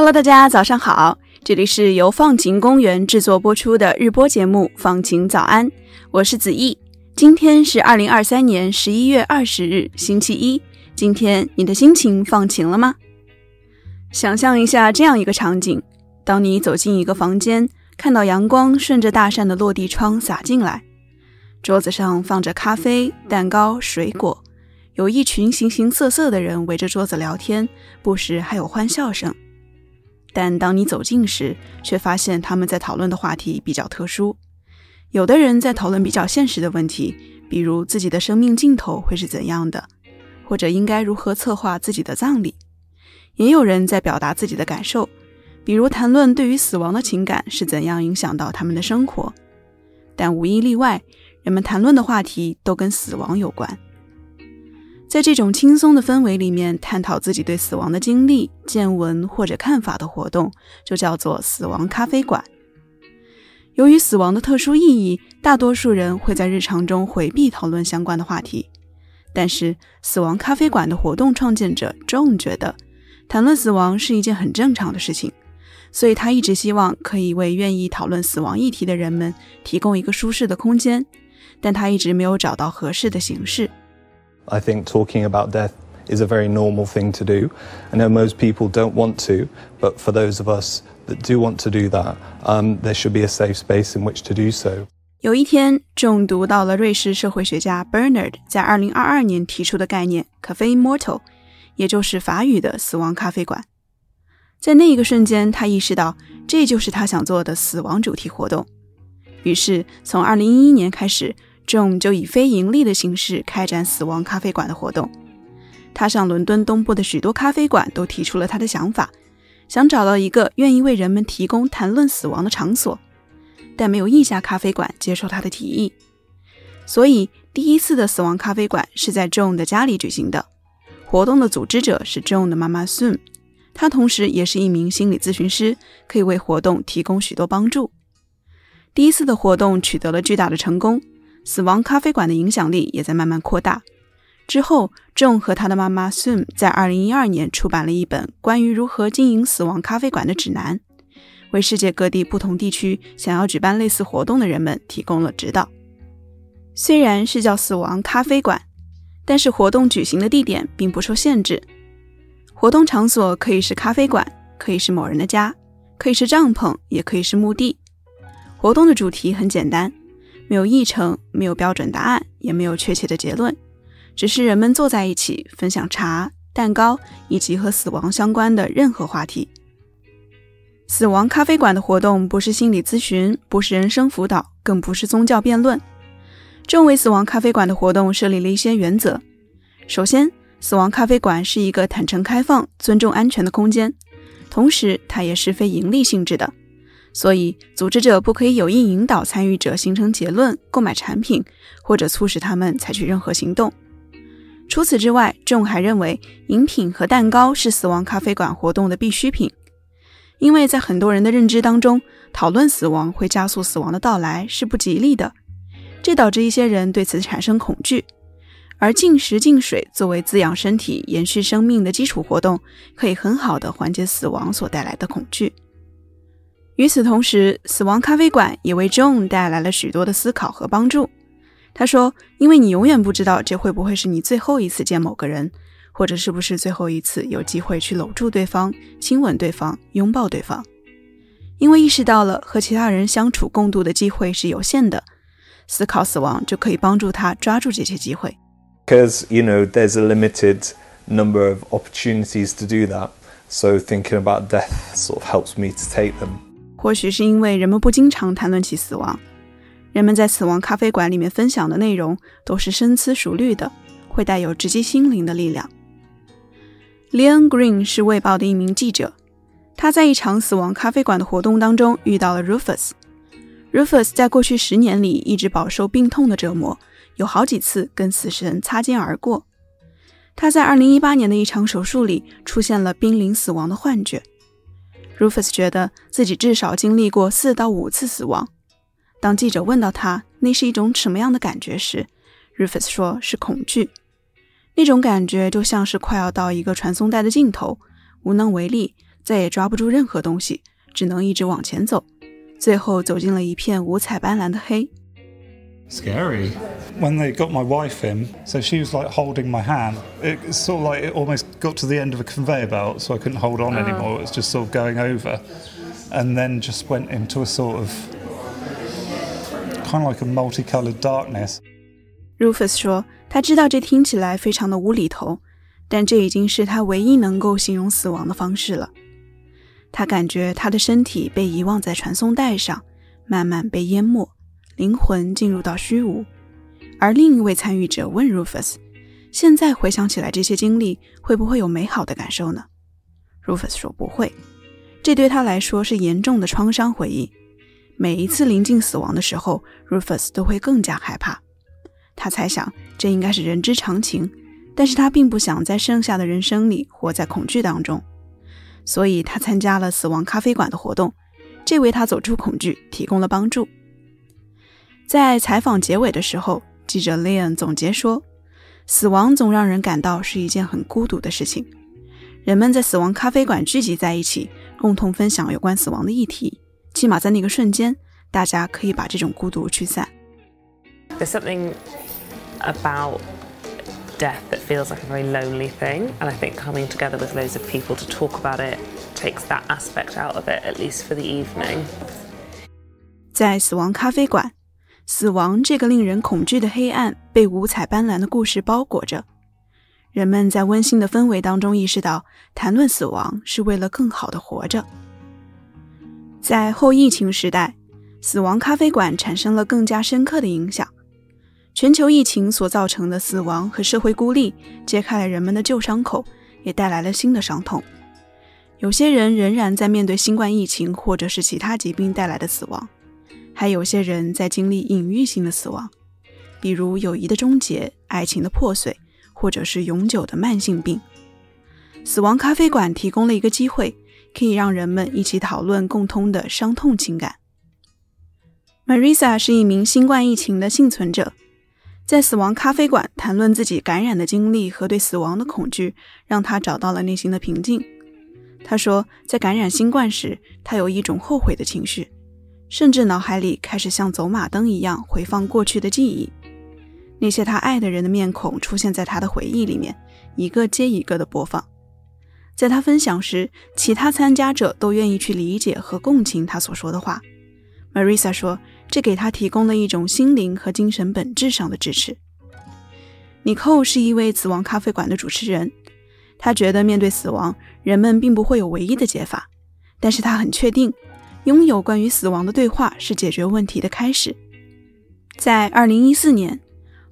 Hello，大家早上好，这里是由放晴公园制作播出的日播节目《放晴早安》，我是子毅。今天是二零二三年十一月二十日，星期一。今天你的心情放晴了吗？想象一下这样一个场景：当你走进一个房间，看到阳光顺着大扇的落地窗洒进来，桌子上放着咖啡、蛋糕、水果，有一群形形色色的人围着桌子聊天，不时还有欢笑声。但当你走近时，却发现他们在讨论的话题比较特殊。有的人在讨论比较现实的问题，比如自己的生命尽头会是怎样的，或者应该如何策划自己的葬礼；也有人在表达自己的感受，比如谈论对于死亡的情感是怎样影响到他们的生活。但无一例外，人们谈论的话题都跟死亡有关。在这种轻松的氛围里面，探讨自己对死亡的经历、见闻或者看法的活动，就叫做死亡咖啡馆。由于死亡的特殊意义，大多数人会在日常中回避讨论相关的话题。但是，死亡咖啡馆的活动创建者 John 觉得，谈论死亡是一件很正常的事情，所以他一直希望可以为愿意讨论死亡议题的人们提供一个舒适的空间，但他一直没有找到合适的形式。I think talking about death is a very normal thing to do. I know most people don't want to, but for those of us that do want to do that, um, there should be a safe space in which to do so. 有一天，中毒到了瑞士社会学家 Bernard 在2022年提出的概念 “Cafe Mortal”，也就是法语的死亡咖啡馆。在那一个瞬间，他意识到这就是他想做的死亡主题活动。于是，从2011年开始。John 就以非盈利的形式开展死亡咖啡馆的活动。他向伦敦东部的许多咖啡馆都提出了他的想法，想找到一个愿意为人们提供谈论死亡的场所，但没有一家咖啡馆接受他的提议。所以，第一次的死亡咖啡馆是在 John 的家里举行的。活动的组织者是 John 的妈妈 Soon，她同时也是一名心理咨询师，可以为活动提供许多帮助。第一次的活动取得了巨大的成功。死亡咖啡馆的影响力也在慢慢扩大。之后郑和他的妈妈 Sue 在2012年出版了一本关于如何经营死亡咖啡馆的指南，为世界各地不同地区想要举办类似活动的人们提供了指导。虽然是叫死亡咖啡馆，但是活动举行的地点并不受限制。活动场所可以是咖啡馆，可以是某人的家，可以是帐篷，也可以是墓地。活动的主题很简单。没有议程，没有标准答案，也没有确切的结论，只是人们坐在一起分享茶、蛋糕以及和死亡相关的任何话题。死亡咖啡馆的活动不是心理咨询，不是人生辅导，更不是宗教辩论。正为死亡咖啡馆的活动设立了一些原则。首先，死亡咖啡馆是一个坦诚、开放、尊重安全的空间，同时它也是非盈利性质的。所以，组织者不可以有意引导参与者形成结论、购买产品，或者促使他们采取任何行动。除此之外，仲还认为饮品和蛋糕是死亡咖啡馆活动的必需品，因为在很多人的认知当中，讨论死亡会加速死亡的到来是不吉利的，这导致一些人对此产生恐惧。而进食进水作为滋养身体、延续生命的基础活动，可以很好的缓解死亡所带来的恐惧。与此同时，死亡咖啡馆也为 John 带来了许多的思考和帮助。他说：“因为你永远不知道这会不会是你最后一次见某个人，或者是不是最后一次有机会去搂住对方、亲吻对方、拥抱对方。因为意识到了和其他人相处共度的机会是有限的，思考死亡就可以帮助他抓住这些机会。Because you know there's a limited number of opportunities to do that, so thinking about death sort of helps me to take them.” 或许是因为人们不经常谈论起死亡，人们在死亡咖啡馆里面分享的内容都是深思熟虑的，会带有直击心灵的力量。Leon Green 是《卫报》的一名记者，他在一场死亡咖啡馆的活动当中遇到了 Rufus。Rufus 在过去十年里一直饱受病痛的折磨，有好几次跟死神擦肩而过。他在2018年的一场手术里出现了濒临死亡的幻觉。Rufus 觉得自己至少经历过四到五次死亡。当记者问到他那是一种什么样的感觉时，Rufus 说是恐惧。那种感觉就像是快要到一个传送带的尽头，无能为力，再也抓不住任何东西，只能一直往前走，最后走进了一片五彩斑斓的黑。Scary. When they got my wife in, so she was like holding my hand. It sort of like it almost got to the end of a conveyor belt, so I couldn't hold on anymore. It was just sort of going over, and then just went into a sort of kind of like a multicolored darkness. Rufus 说：“他知道这听起来非常的无厘头，但这已经是他唯一能够形容死亡的方式了。他感觉他的身体被遗忘在传送带上，慢慢被淹没。”灵魂进入到虚无， 而另一位参与者问 Rufus：“ 现在回想起来，这些经历会不会有美好的感受呢？”Rufus 说：“不会，这对他来说是严重的创伤回忆。每一次临近死亡的时候，Rufus 都会更加害怕。他猜想这应该是人之常情，但是他并不想在剩下的人生里活在恐惧当中，所以他参加了死亡咖啡馆的活动，这为他走出恐惧提供了帮助。”在采访结尾的时候，记者 Leon 总结说：“死亡总让人感到是一件很孤独的事情。人们在死亡咖啡馆聚集在一起，共同分享有关死亡的议题。起码在那个瞬间，大家可以把这种孤独驱散。” There's something about death that feels like a very lonely thing, and I think coming together with loads of people to talk about it takes that aspect out of it, at least for the evening. 在死亡咖啡馆。死亡这个令人恐惧的黑暗被五彩斑斓的故事包裹着，人们在温馨的氛围当中意识到，谈论死亡是为了更好的活着。在后疫情时代，死亡咖啡馆产生了更加深刻的影响。全球疫情所造成的死亡和社会孤立，揭开了人们的旧伤口，也带来了新的伤痛。有些人仍然在面对新冠疫情或者是其他疾病带来的死亡。还有些人在经历隐喻性的死亡，比如友谊的终结、爱情的破碎，或者是永久的慢性病。死亡咖啡馆提供了一个机会，可以让人们一起讨论共通的伤痛情感。Marisa 是一名新冠疫情的幸存者，在死亡咖啡馆谈论自己感染的经历和对死亡的恐惧，让他找到了内心的平静。他说，在感染新冠时，他有一种后悔的情绪。甚至脑海里开始像走马灯一样回放过去的记忆，那些他爱的人的面孔出现在他的回忆里面，一个接一个的播放。在他分享时，其他参加者都愿意去理解和共情他所说的话。Marisa 说，这给他提供了一种心灵和精神本质上的支持。尼寇是一位死亡咖啡馆的主持人，他觉得面对死亡，人们并不会有唯一的解法，但是他很确定。拥有关于死亡的对话是解决问题的开始。在二零一四年，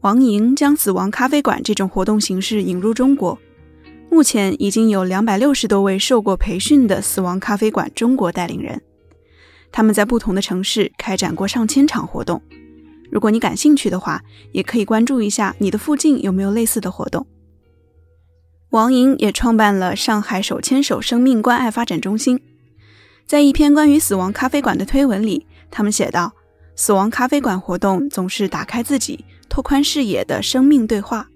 王莹将死亡咖啡馆这种活动形式引入中国。目前已经有两百六十多位受过培训的死亡咖啡馆中国带领人，他们在不同的城市开展过上千场活动。如果你感兴趣的话，也可以关注一下你的附近有没有类似的活动。王莹也创办了上海手牵手生命关爱发展中心。在一篇关于死亡咖啡馆的推文里，他们写道：“死亡咖啡馆活动总是打开自己、拓宽视野的生命对话，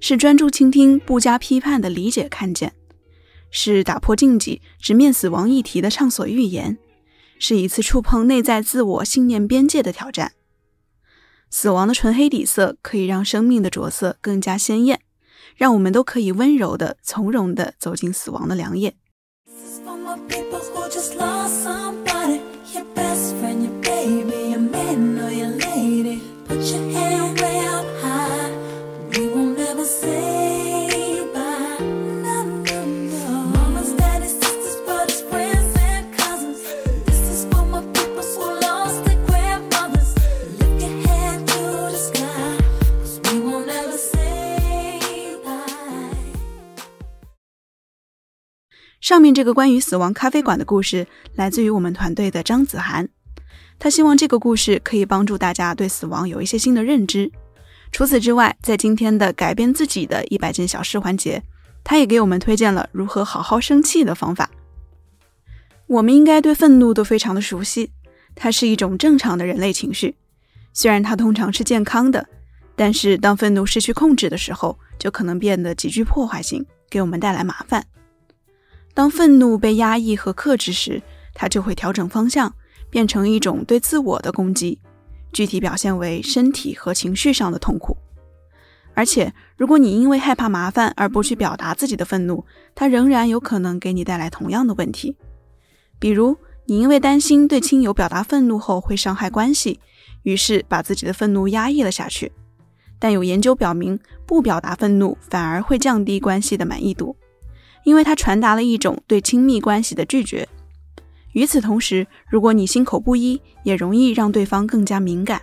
是专注倾听、不加批判的理解看见，是打破禁忌、直面死亡议题的畅所欲言，是一次触碰内在自我信念边界的挑战。死亡的纯黑底色可以让生命的着色更加鲜艳，让我们都可以温柔的、从容的走进死亡的凉夜。” Just lost somebody, your best friend, your 上面这个关于死亡咖啡馆的故事来自于我们团队的张子涵，他希望这个故事可以帮助大家对死亡有一些新的认知。除此之外，在今天的改变自己的一百件小事环节，他也给我们推荐了如何好好生气的方法。我们应该对愤怒都非常的熟悉，它是一种正常的人类情绪，虽然它通常是健康的，但是当愤怒失去控制的时候，就可能变得极具破坏性，给我们带来麻烦。当愤怒被压抑和克制时，它就会调整方向，变成一种对自我的攻击，具体表现为身体和情绪上的痛苦。而且，如果你因为害怕麻烦而不去表达自己的愤怒，它仍然有可能给你带来同样的问题。比如，你因为担心对亲友表达愤怒后会伤害关系，于是把自己的愤怒压抑了下去。但有研究表明，不表达愤怒反而会降低关系的满意度，因为它传达了一种对亲密关系的拒绝。与此同时，如果你心口不一，也容易让对方更加敏感。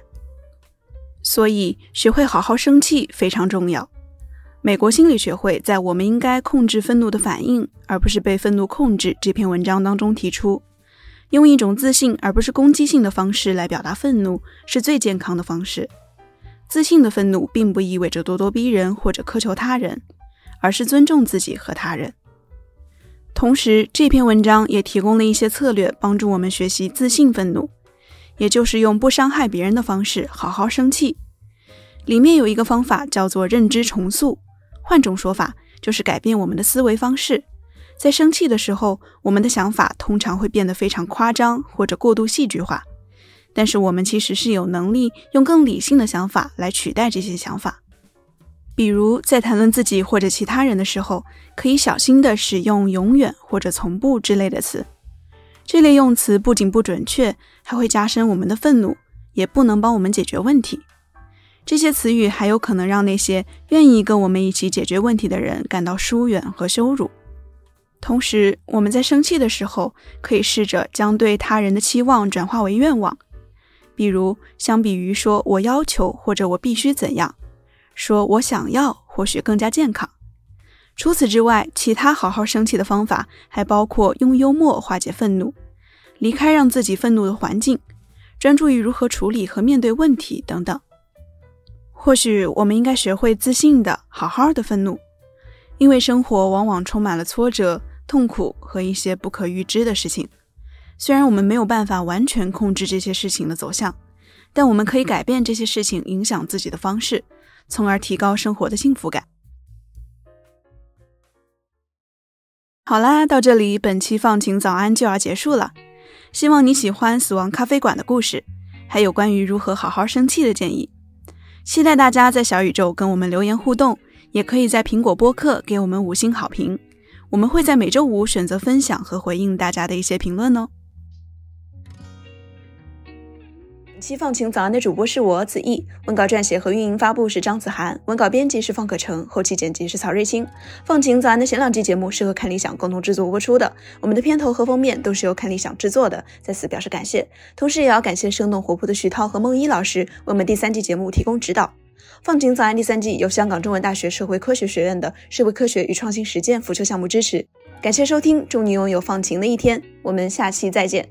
所以，学会好好生气非常重要。美国心理学会在《我们应该控制愤怒的反应，而不是被愤怒控制》这篇文章当中提出，用一种自信而不是攻击性的方式来表达愤怒是最健康的方式。自信的愤怒并不意味着咄咄逼人或者苛求他人，而是尊重自己和他人。同时，这篇文章也提供了一些策略，帮助我们学习自信愤怒。也就是用不伤害别人的方式好好生气。里面有一个方法叫做认知重塑，换种说法就是改变我们的思维方式。在生气的时候，我们的想法通常会变得非常夸张或者过度戏剧化，但是我们其实是有能力用更理性的想法来取代这些想法。比如在谈论自己或者其他人的时候，可以小心地使用“永远”或者“从不”之类的词。这类用词不仅不准确，还会加深我们的愤怒，也不能帮我们解决问题。这些词语还有可能让那些愿意跟我们一起解决问题的人感到疏远和羞辱。同时，我们在生气的时候，可以试着将对他人的期望转化为愿望。比如，相比于说我要求或者我必须怎样，说我想要或许更加健康。除此之外，其他好好生气的方法还包括用幽默化解愤怒，离开让自己愤怒的环境，专注于如何处理和面对问题等等。或许我们应该学会自信的好好的愤怒，因为生活往往充满了挫折、痛苦和一些不可预知的事情。虽然我们没有办法完全控制这些事情的走向，但我们可以改变这些事情影响自己的方式，从而提高生活的幸福感。好啦，到这里，本期放晴早安就要结束了。希望你喜欢死亡咖啡馆的故事，还有关于如何好好生气的建议。期待大家在小宇宙跟我们留言互动，也可以在苹果播客给我们五星好评。我们会在每周五选择分享和回应大家的一些评论哦。期放晴早安的主播是我子毅，文稿撰写和运营发布是张子涵，文稿编辑是方可成，后期剪辑是曹瑞清。放晴早安的前两季节目是和看理想共同制作播出的，我们的片头和封面都是由看理想制作的，在此表示感谢。同时也要感谢生动活泼的徐涛和梦一老师为我们第三季节目提供指导。放晴早安第三季由香港中文大学社会科学学院的社会科学与创新实践辅修项目支持。感谢收听，祝你拥有放晴的一天，我们下期再见。